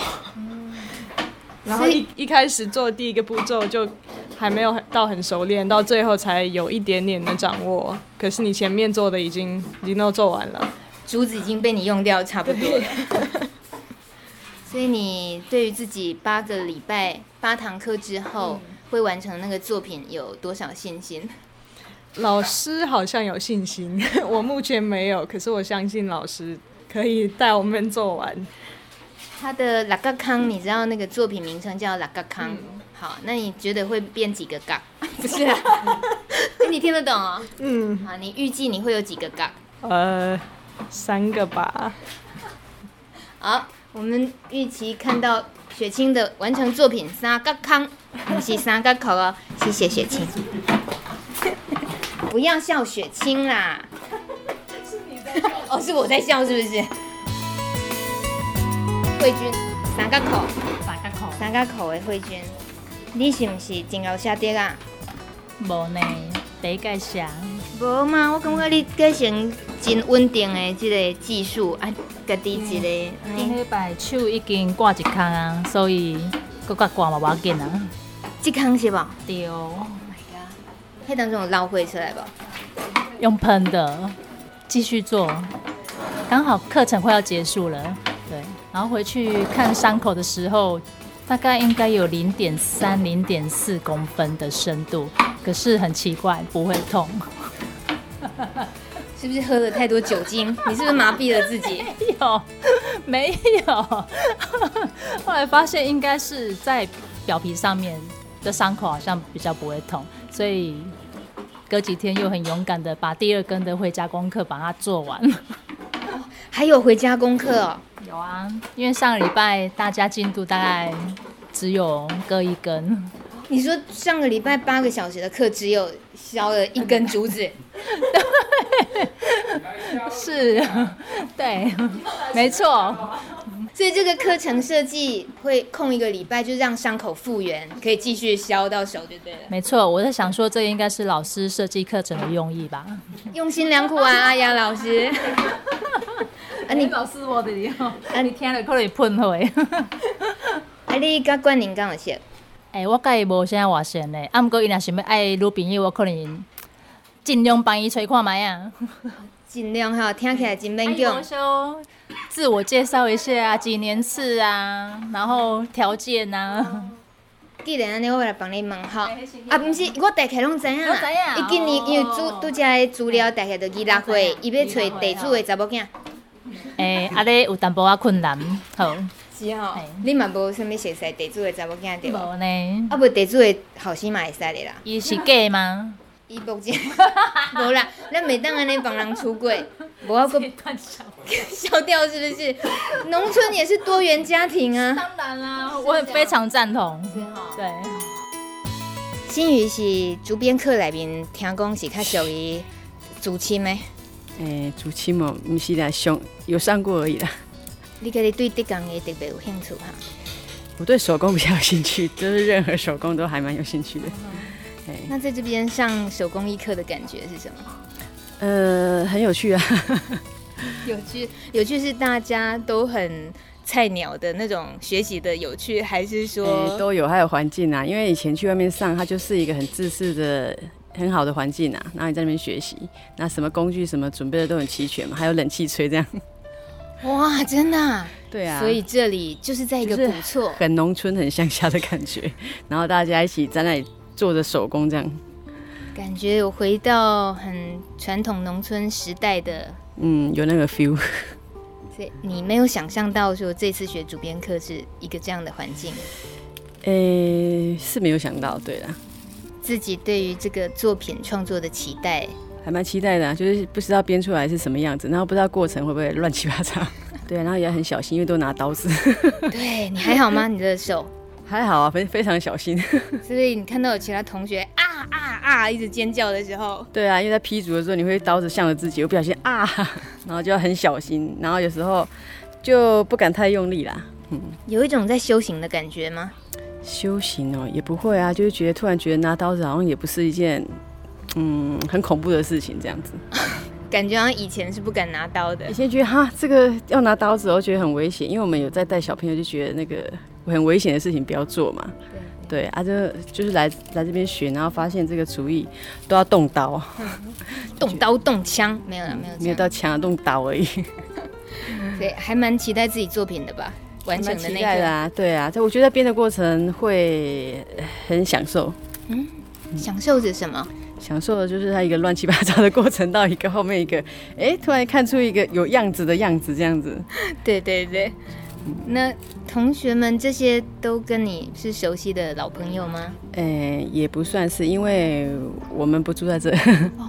*laughs* 然后一一开始做第一个步骤就还没有到很熟练，到最后才有一点点的掌握。可是你前面做的已经已经都做完了，竹子已经被你用掉差不多了。*laughs* 所以你对于自己八个礼拜八堂课之后会完成那个作品有多少信心？*laughs* 老师好像有信心，我目前没有，可是我相信老师可以带我们做完。他的六角空，你知道那个作品名称叫六角空。嗯、好，那你觉得会变几个嘎？*laughs* 不是啊，*laughs* 你听得懂哦。嗯。好，你预计你会有几个嘎？呃，三个吧。好，我们预期看到雪清的完成作品三个康，不是三个口哦。谢谢雪清。*laughs* 不要笑雪清啦。是你在笑。哦，是我在笑，是不是？慧君，三角裤，三角裤，三角裤的慧君，你是不是真会写字啊？无呢，得改写。无嘛，我感觉你个性真稳定的这个技术啊，家己一个。顶礼拜手已经挂一空啊，所以搁较挂嘛，无要紧啊。这空是吧？对。Oh my god！迄当中有捞会出来不？用喷的，继续做。刚好课程快要结束了，然后回去看伤口的时候，大概应该有零点三、零点四公分的深度，可是很奇怪，不会痛。是不是喝了太多酒精？你是不是麻痹了自己？*laughs* 没有，没有。后来发现应该是在表皮上面的伤口好像比较不会痛，所以隔几天又很勇敢的把第二根的回家功课把它做完了。还有回家功课哦。有啊，因为上个礼拜大家进度大概只有各一根。你说上个礼拜八个小时的课只有削了一根竹子？*laughs* 对，是，对，没错。所以这个课程设计会空一个礼拜，就让伤口复原，可以继续削到手就对了。没错，我在想说，这应该是老师设计课程的用意吧？用心良苦啊，阿雅老师。啊，你老师我的你哦，啊，你听了可能会喷血。*laughs* 啊，你甲冠霖敢有熟？哎，我甲伊无啥话熟呢。啊，毋过伊若想要爱女朋友，我可能尽量帮伊吹看卖啊，尽量吼，听起来真勉强。自我介绍一下啊，几年次啊，然后条件啊。既然安尼，我来帮你问哈。啊，毋是，我大概拢知影。我知影。伊今年因为拄拄只个资料大概都二六岁，伊要揣地主的查某囝。*laughs* 诶，阿咧有淡薄仔困难，好。是吼。你嘛无啥物熟悉地主的查某囝对无？无呢。啊，无地主的后生嘛会使的啦。伊是假吗？*laughs* 伊目前 *laughs* 无啦，咱袂当安尼帮人出轨，无要搁消掉是不是？农村也是多元家庭啊。当然啦，我很非常赞同。对。新宇是主编课内面听讲是较属于竹青的。诶，主持嘛，毋是啦，上有上过而已啦。你家己对这工也特别有兴趣哈？我对手工比较有兴趣，就是任何手工都还蛮有兴趣的。那在这边上手工艺课的感觉是什么？呃，很有趣啊。*laughs* 有趣，有趣是大家都很菜鸟的那种学习的有趣，还是说、欸、都有？还有环境啊，因为以前去外面上，它就是一个很自私的、很好的环境啊。然后你在那边学习，那什么工具什么准备的都很齐全嘛，还有冷气吹这样。*laughs* 哇，真的、啊？对啊。所以这里就是在一个古厝，很农村、很乡下的感觉。*laughs* 然后大家一起在那里。做着手工这样，感觉有回到很传统农村时代的，嗯，有那个 feel。所以你没有想象到说这次学主编课是一个这样的环境？诶、欸，是没有想到，对啦。自己对于这个作品创作的期待，还蛮期待的、啊，就是不知道编出来是什么样子，然后不知道过程会不会乱七八糟。*laughs* 对，然后也很小心，因为都拿刀子。*laughs* 对，你还好吗？你的手？还好啊，非非常小心。*laughs* 所以你看到有其他同学啊啊啊一直尖叫的时候，对啊，因为在劈竹的时候，你会刀子向着自己，我不小心啊，然后就要很小心，然后有时候就不敢太用力啦。嗯，有一种在修行的感觉吗？修行哦，也不会啊，就是觉得突然觉得拿刀子好像也不是一件嗯很恐怖的事情，这样子。*laughs* 感觉好像以前是不敢拿刀的，以前觉得哈这个要拿刀子，我觉得很危险，因为我们有在带小朋友，就觉得那个。很危险的事情不要做嘛，对，对啊，就就是来来这边学，然后发现这个厨艺都要动刀，*laughs* 动刀动枪，没有了，没有，没有到枪，动刀而已。对，还蛮期待自己作品的吧，完成的那个啊，对啊，这我觉得编的过程会很享受。嗯，享受是什么？享受的就是它一个乱七八糟的过程，到一个后面一个，哎，突然看出一个有样子的样子，这样子。*laughs* 对对对。那同学们这些都跟你是熟悉的老朋友吗？呃、欸，也不算是，因为我们不住在这，*laughs* 哦、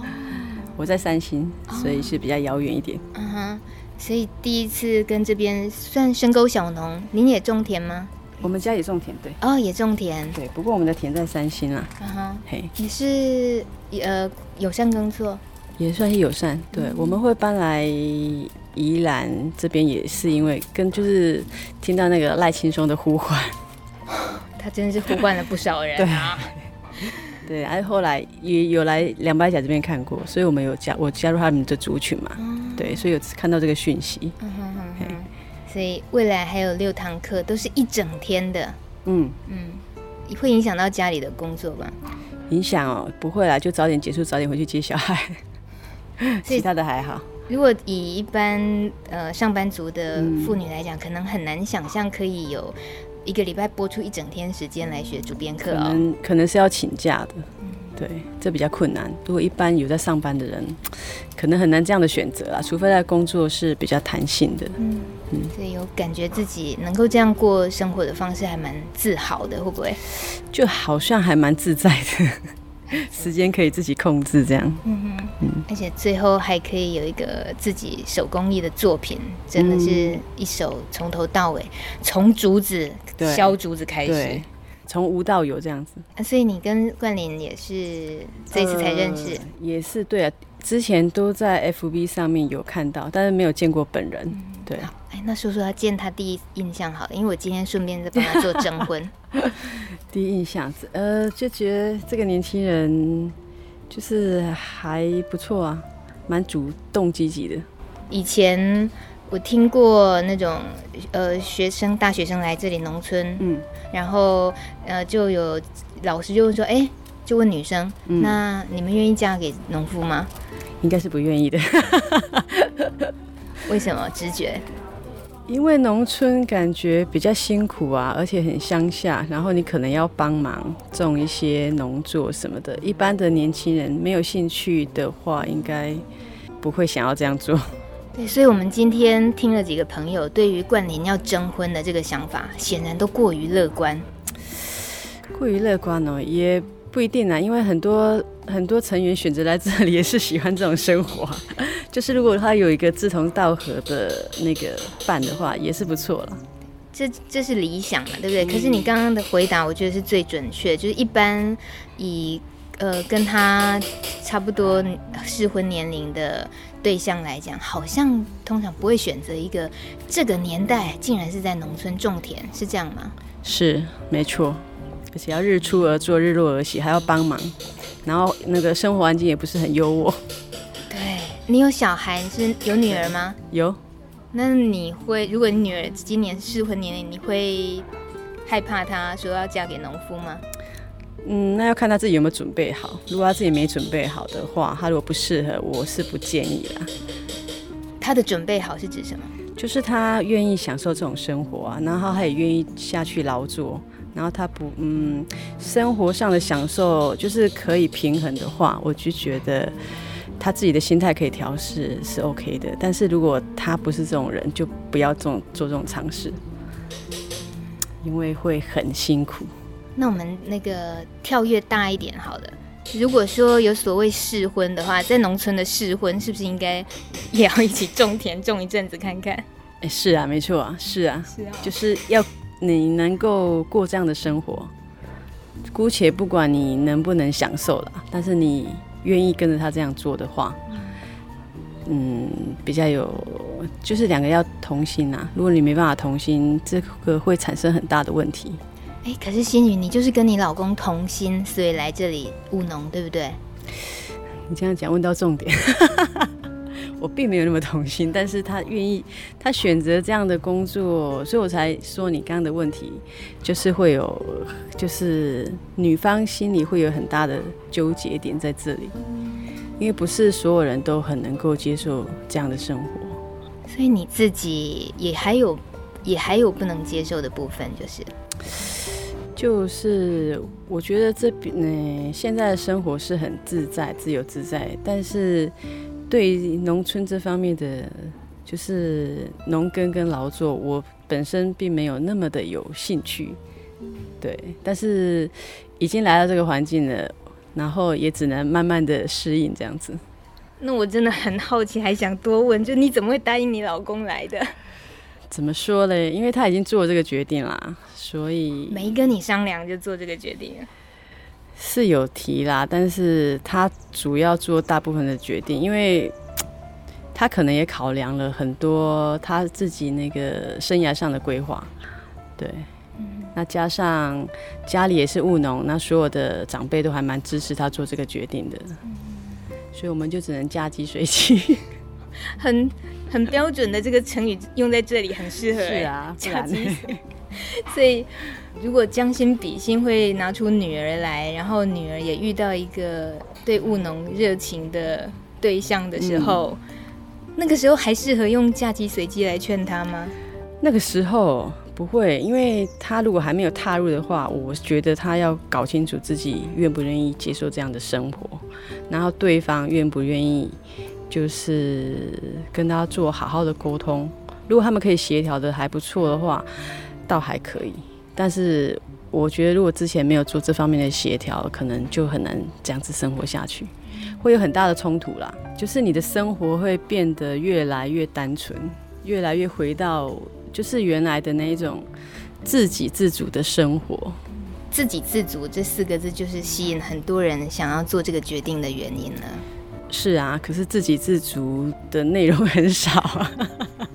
我在三星，所以是比较遥远一点。嗯哼，所以第一次跟这边算深沟小农，您也种田吗？我们家也种田，对。哦，也种田，对。不过我们的田在三星啊。嗯哼，嘿，你是呃友善耕作，也算是友善。对，嗯、我们会搬来。宜兰这边也是因为跟就是听到那个赖青松的呼唤，*laughs* 他真的是呼唤了不少人啊。*laughs* 对，然后后来也有来两百甲这边看过，所以我们有加我加入他们的族群嘛。嗯、对，所以有看到这个讯息。嗯哼哼哼。所以未来还有六堂课，都是一整天的。嗯嗯，会影响到家里的工作吗？影响哦，不会啦，就早点结束，早点回去接小孩。*laughs* 其他的还好。如果以一般呃上班族的妇女来讲，嗯、可能很难想象可以有一个礼拜播出一整天时间来学主编课，可能可能是要请假的，嗯、对，这比较困难。如果一般有在上班的人，可能很难这样的选择啊，除非在工作是比较弹性的。嗯嗯，所以有感觉自己能够这样过生活的方式，还蛮自豪的，会不会？就好像还蛮自在的。*laughs* 时间可以自己控制，这样。嗯哼，嗯，而且最后还可以有一个自己手工艺的作品，真的是一手从头到尾，从竹子削竹子开始，从无到有这样子。啊，所以你跟冠霖也是这次才认识？呃，也是对啊，之前都在 FB 上面有看到，但是没有见过本人。嗯，对。哎，那说说他见他第一印象好了，因为我今天顺便在帮他做征婚。*laughs* 第一印象，呃，就觉得这个年轻人就是还不错啊，蛮主动积极的。以前我听过那种呃学生大学生来这里农村，嗯，然后呃就有老师就会说，哎，就问女生，嗯、那你们愿意嫁给农夫吗？应该是不愿意的。*laughs* 为什么？直觉？因为农村感觉比较辛苦啊，而且很乡下，然后你可能要帮忙种一些农作什么的。一般的年轻人没有兴趣的话，应该不会想要这样做。对，所以我们今天听了几个朋友对于冠霖要征婚的这个想法，显然都过于乐观。过于乐观哦，也不一定啊，因为很多很多成员选择来这里也是喜欢这种生活。*laughs* 就是如果他有一个志同道合的那个伴的话，也是不错了。这这是理想嘛，对不对？嗯、可是你刚刚的回答，我觉得是最准确。就是一般以呃跟他差不多适婚年龄的对象来讲，好像通常不会选择一个这个年代竟然是在农村种田，是这样吗？是，没错。而且要日出而作，日落而息，还要帮忙，然后那个生活环境也不是很优渥。对你有小孩，你是有女儿吗？有。那你会，如果你女儿今年适婚年龄，你会害怕她说要嫁给农夫吗？嗯，那要看她自己有没有准备好。如果她自己没准备好的话，她如果不适合，我是不建议啦。她的准备好是指什么？就是她愿意享受这种生活啊，然后她也愿意下去劳作，然后他不，嗯，生活上的享受就是可以平衡的话，我就觉得。他自己的心态可以调试是 OK 的，但是如果他不是这种人，就不要这种做这种尝试，因为会很辛苦。那我们那个跳跃大一点好了，如果说有所谓试婚的话，在农村的试婚是不是应该也要一起种田种一阵子看看？哎，是啊，没错啊，是啊，是啊，就是要你能够过这样的生活，姑且不管你能不能享受了，但是你。愿意跟着他这样做的话，嗯，比较有，就是两个要同心啊。如果你没办法同心，这个会产生很大的问题。哎，可是心宇，你就是跟你老公同心，所以来这里务农，对不对？你这样讲问到重点。我并没有那么同心，但是他愿意，他选择这样的工作，所以我才说你刚刚的问题，就是会有，就是女方心里会有很大的纠结点在这里，因为不是所有人都很能够接受这样的生活，所以你自己也还有，也还有不能接受的部分，就是，就是我觉得这边呢，现在的生活是很自在、自由自在，但是。对于农村这方面的，就是农耕跟劳作，我本身并没有那么的有兴趣，对，但是已经来到这个环境了，然后也只能慢慢的适应这样子。那我真的很好奇，还想多问，就你怎么会答应你老公来的？怎么说嘞？因为他已经做了这个决定啦，所以没跟你商量就做这个决定。是有提啦，但是他主要做大部分的决定，因为他可能也考量了很多他自己那个生涯上的规划，对，嗯、那加上家里也是务农，那所有的长辈都还蛮支持他做这个决定的，嗯、所以我们就只能嫁鸡随鸡，*laughs* 很很标准的这个成语用在这里很适合，是啊，嫁鸡，*laughs* 所以。如果将心比心，会拿出女儿来，然后女儿也遇到一个对务农热情的对象的时候，嗯、那个时候还适合用嫁鸡随鸡来劝她吗？那个时候不会，因为她如果还没有踏入的话，我觉得她要搞清楚自己愿不愿意接受这样的生活，然后对方愿不愿意，就是跟他做好好的沟通。如果他们可以协调的还不错的话，倒还可以。但是我觉得，如果之前没有做这方面的协调，可能就很难这样子生活下去，会有很大的冲突啦。就是你的生活会变得越来越单纯，越来越回到就是原来的那一种自给自足的生活。自给自足这四个字，就是吸引很多人想要做这个决定的原因了。是啊，可是自给自足的内容很少啊。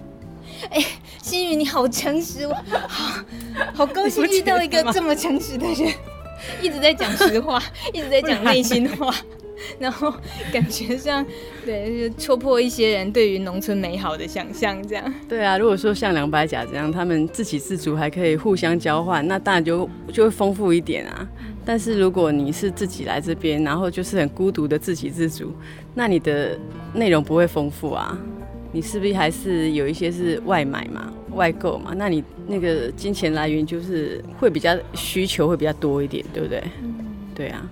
*laughs* 哎。心宇，你好诚实，我 *laughs* 好好高兴遇到一个这么诚实的人，一直在讲实话，*laughs* 一直在讲内心话，然后感觉上对，就戳破一些人对于农村美好的想象，这样。对啊，如果说像两百甲这样，他们自给自足还可以互相交换，那当然就就会丰富一点啊。但是如果你是自己来这边，然后就是很孤独的自给自足，那你的内容不会丰富啊。你是不是还是有一些是外买嘛、外购嘛？那你那个金钱来源就是会比较需求会比较多一点，对不对？嗯，对啊。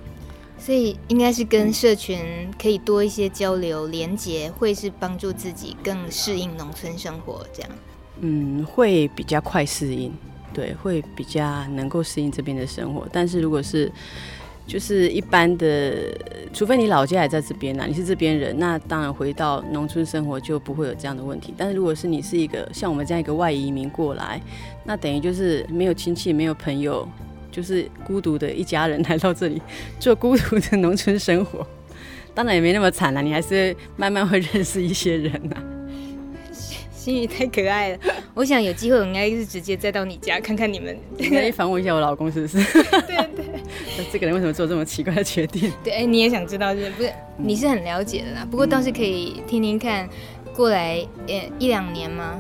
所以应该是跟社群可以多一些交流连接，会是帮助自己更适应农村生活这样。嗯，会比较快适应，对，会比较能够适应这边的生活。但是如果是就是一般的，除非你老家还在这边呐，你是这边人，那当然回到农村生活就不会有这样的问题。但是如果是你是一个像我们这样一个外移民过来，那等于就是没有亲戚、没有朋友，就是孤独的一家人来到这里做孤独的农村生活。当然也没那么惨了，你还是慢慢会认识一些人呐。心宇太可爱了，*laughs* 我想有机会我应该是直接再到你家看看你们，应该访问一下我老公是不是？*laughs* 对对，那这个人为什么做这么奇怪的决定？对，哎，你也想知道是不是？你是很了解的啦，不过倒是可以听听看，过来呃一两年吗？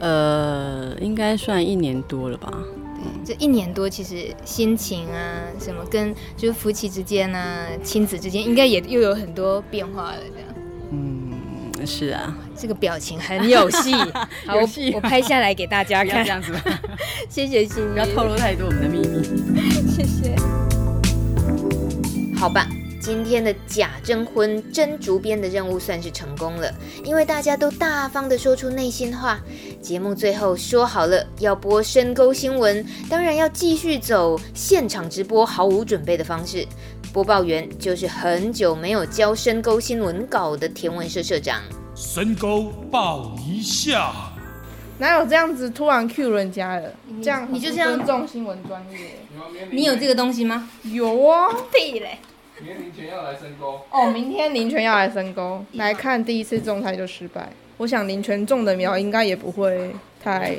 呃，应该算一年多了吧。对，这一年多其实心情啊，什么跟就是夫妻之间啊，亲子之间，应该也又有很多变化了，这样。是啊，这个表情很有戏，*laughs* 好，我我拍下来给大家看，这样子吧。*laughs* 谢谢心宇，不要透露太多我们的秘密。*laughs* 谢谢。好吧，今天的假征婚真竹编的任务算是成功了，因为大家都大方的说出内心话。节目最后说好了要播深沟新闻，当然要继续走现场直播毫无准备的方式。播报员就是很久没有交深沟新闻稿的天文社社长。深沟报一下，哪有这样子突然 cue 人家的？这样你就这样尊重新闻专业。你有这个东西吗？有啊，屁嘞！明天林泉要来深沟哦，明天林泉要来深沟 *laughs* 来看第一次种菜就失败。我想林泉种的苗应该也不会太。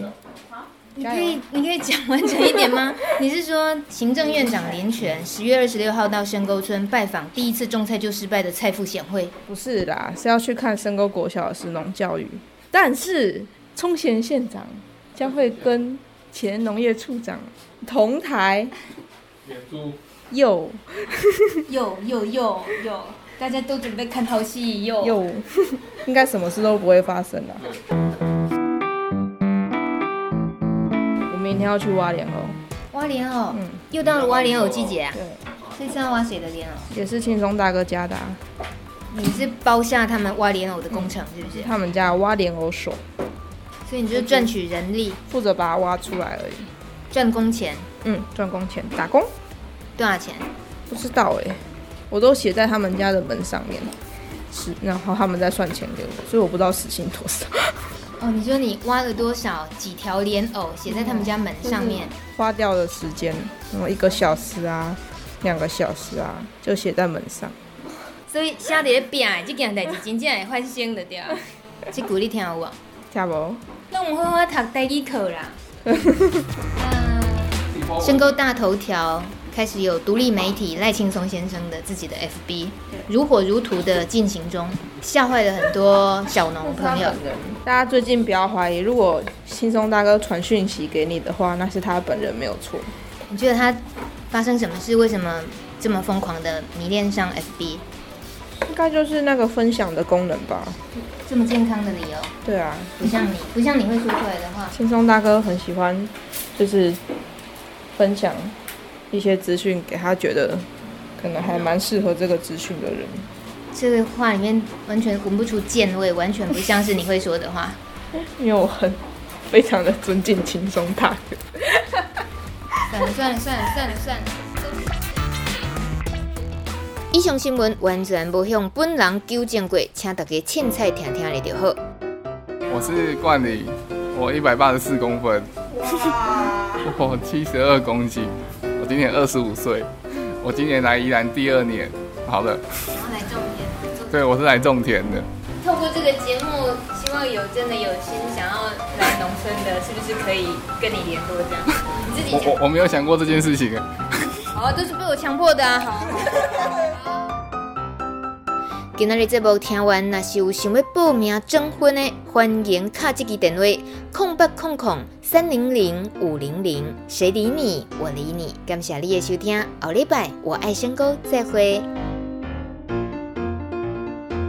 你可以，你可以讲完整一点吗？*laughs* 你是说行政院长林权十月二十六号到深沟村拜访第一次种菜就失败的蔡富显会？不是啦，是要去看深沟国小的食农教育。但是冲贤县长将会跟前农业处长同台。又又又又又，大家都准备看好戏又又，*laughs* 应该什么事都不会发生了。明天要去挖莲藕，挖莲藕，嗯，又到了挖莲藕季节啊。对，这次要挖谁的莲藕？也是轻松大哥家的啊。你是包下他们挖莲藕的工程，是不是？他们家挖莲藕手，所以你就赚取人力，负责把它挖出来而已，赚工钱。嗯，赚工钱，打工。多少钱？不知道哎，我都写在他们家的门上面，是，然后他们再算钱给我，所以我不知道时薪多少。哦，你说你挖了多少几条莲藕，写在他们家门上面，花掉的时间，然后一个小时啊，两个小时啊，就写在门上。所以写在咧壁，这件代志真正会发生的对啊。这句你听有无？听无。那我们好好读台语课啦。*laughs* 身高大头条。开始有独立媒体赖青松先生的自己的 FB，如火如荼的进行中，吓坏了很多小农朋友。大家最近不要怀疑，如果青松大哥传讯息给你的话，那是他本人没有错。你觉得他发生什么事？为什么这么疯狂的迷恋上 FB？应该就是那个分享的功能吧。这么健康的理由？对啊，不像你，不像你会说出来的话。青松大哥很喜欢，就是分享。一些资讯给他，觉得可能还蛮适合这个资讯的人。这个话里面完全闻不出贱味，完全不像是你会说的话。因为我很非常的尊敬轻松大哥。算了算了算了算了算了。以上新闻完全不向本人纠正过，请大家凊彩听听咧就好。我是冠霖，我一百八十四公分，*laughs* 我七十二公斤。今年二十五岁，我今年来宜兰第二年，好的。然后来种田。对，我是来种田的。透过这个节目，希望有真的有心想要来农村的，是不是可以跟你联络这样？你自己我我我没有想过这件事情。好，*laughs* 这是被我强迫的啊。好。*laughs* *laughs* 今仔日节目听完，若是有想要报名征婚的，欢迎卡这支电话：空八空空三零零五零零。谁理你？我理你。感谢你的收听，后礼拜我爱深沟再会。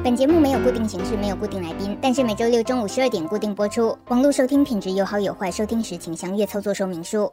本节目没有固定形式，没有固定来宾，但是每周六中午十二点固定播出。网络收听品质有好有坏，收听时请详阅操作说明书。